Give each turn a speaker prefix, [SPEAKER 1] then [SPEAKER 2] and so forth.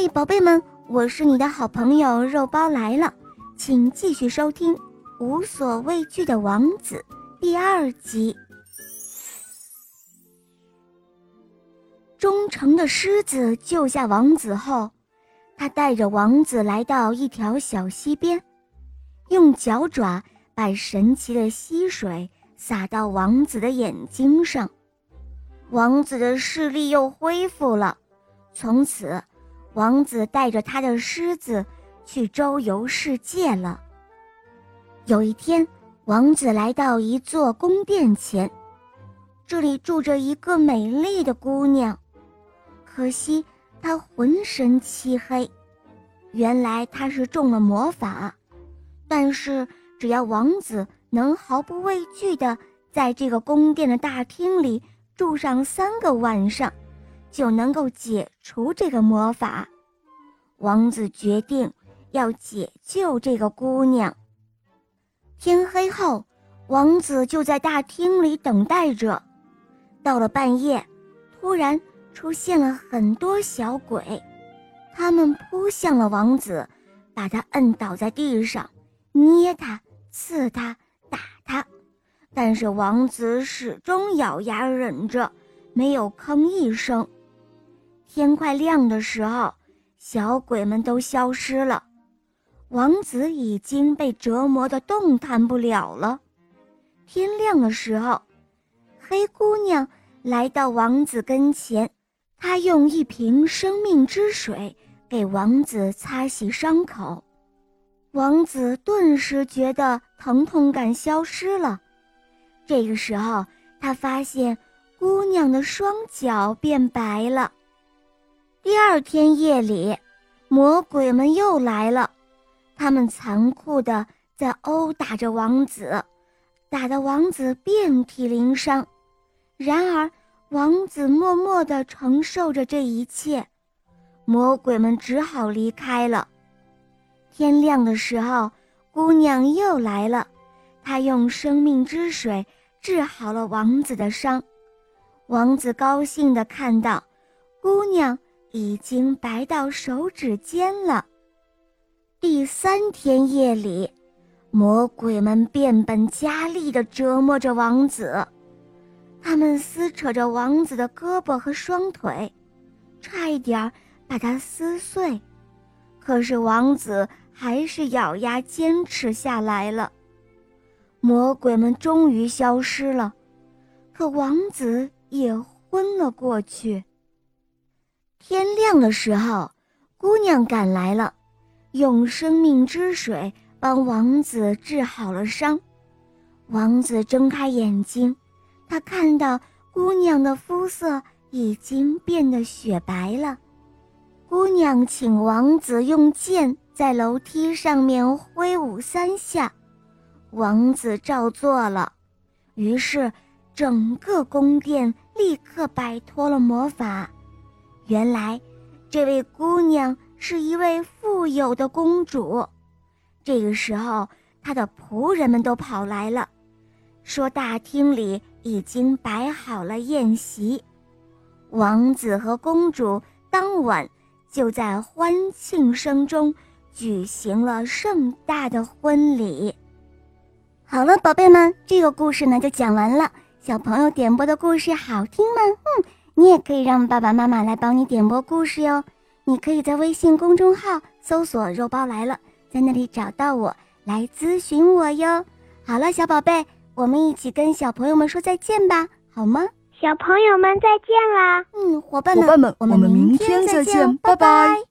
[SPEAKER 1] 嘿，宝贝们，我是你的好朋友肉包来了，请继续收听《无所畏惧的王子》第二集。忠诚的狮子救下王子后，他带着王子来到一条小溪边，用脚爪把神奇的溪水洒到王子的眼睛上，王子的视力又恢复了。从此，王子带着他的狮子去周游世界了。有一天，王子来到一座宫殿前，这里住着一个美丽的姑娘。可惜他浑身漆黑，原来他是中了魔法。但是只要王子能毫不畏惧地在这个宫殿的大厅里住上三个晚上，就能够解除这个魔法。王子决定要解救这个姑娘。天黑后，王子就在大厅里等待着。到了半夜，突然。出现了很多小鬼，他们扑向了王子，把他摁倒在地上，捏他、刺他、打他。但是王子始终咬牙忍着，没有吭一声。天快亮的时候，小鬼们都消失了，王子已经被折磨得动弹不了了。天亮的时候，黑姑娘来到王子跟前。她用一瓶生命之水给王子擦洗伤口，王子顿时觉得疼痛感消失了。这个时候，他发现姑娘的双脚变白了。第二天夜里，魔鬼们又来了，他们残酷的在殴打着王子，打得王子遍体鳞伤。然而，王子默默的承受着这一切，魔鬼们只好离开了。天亮的时候，姑娘又来了，她用生命之水治好了王子的伤。王子高兴的看到，姑娘已经白到手指尖了。第三天夜里，魔鬼们变本加厉地折磨着王子。他们撕扯着王子的胳膊和双腿，差一点把他撕碎，可是王子还是咬牙坚持下来了。魔鬼们终于消失了，可王子也昏了过去。天亮的时候，姑娘赶来了，用生命之水帮王子治好了伤。王子睁开眼睛。他看到姑娘的肤色已经变得雪白了。姑娘请王子用剑在楼梯上面挥舞三下，王子照做了。于是，整个宫殿立刻摆脱了魔法。原来，这位姑娘是一位富有的公主。这个时候，她的仆人们都跑来了，说大厅里。已经摆好了宴席，王子和公主当晚就在欢庆声中举行了盛大的婚礼。好了，宝贝们，这个故事呢就讲完了。小朋友点播的故事好听吗？嗯，你也可以让爸爸妈妈来帮你点播故事哟。你可以在微信公众号搜索“肉包来了”，在那里找到我来咨询我哟。好了，小宝贝。我们一起跟小朋友们说再见吧，好吗？
[SPEAKER 2] 小朋友们再见啦！
[SPEAKER 1] 嗯，
[SPEAKER 3] 伙
[SPEAKER 1] 伴们，
[SPEAKER 3] 我们明天再见，拜拜。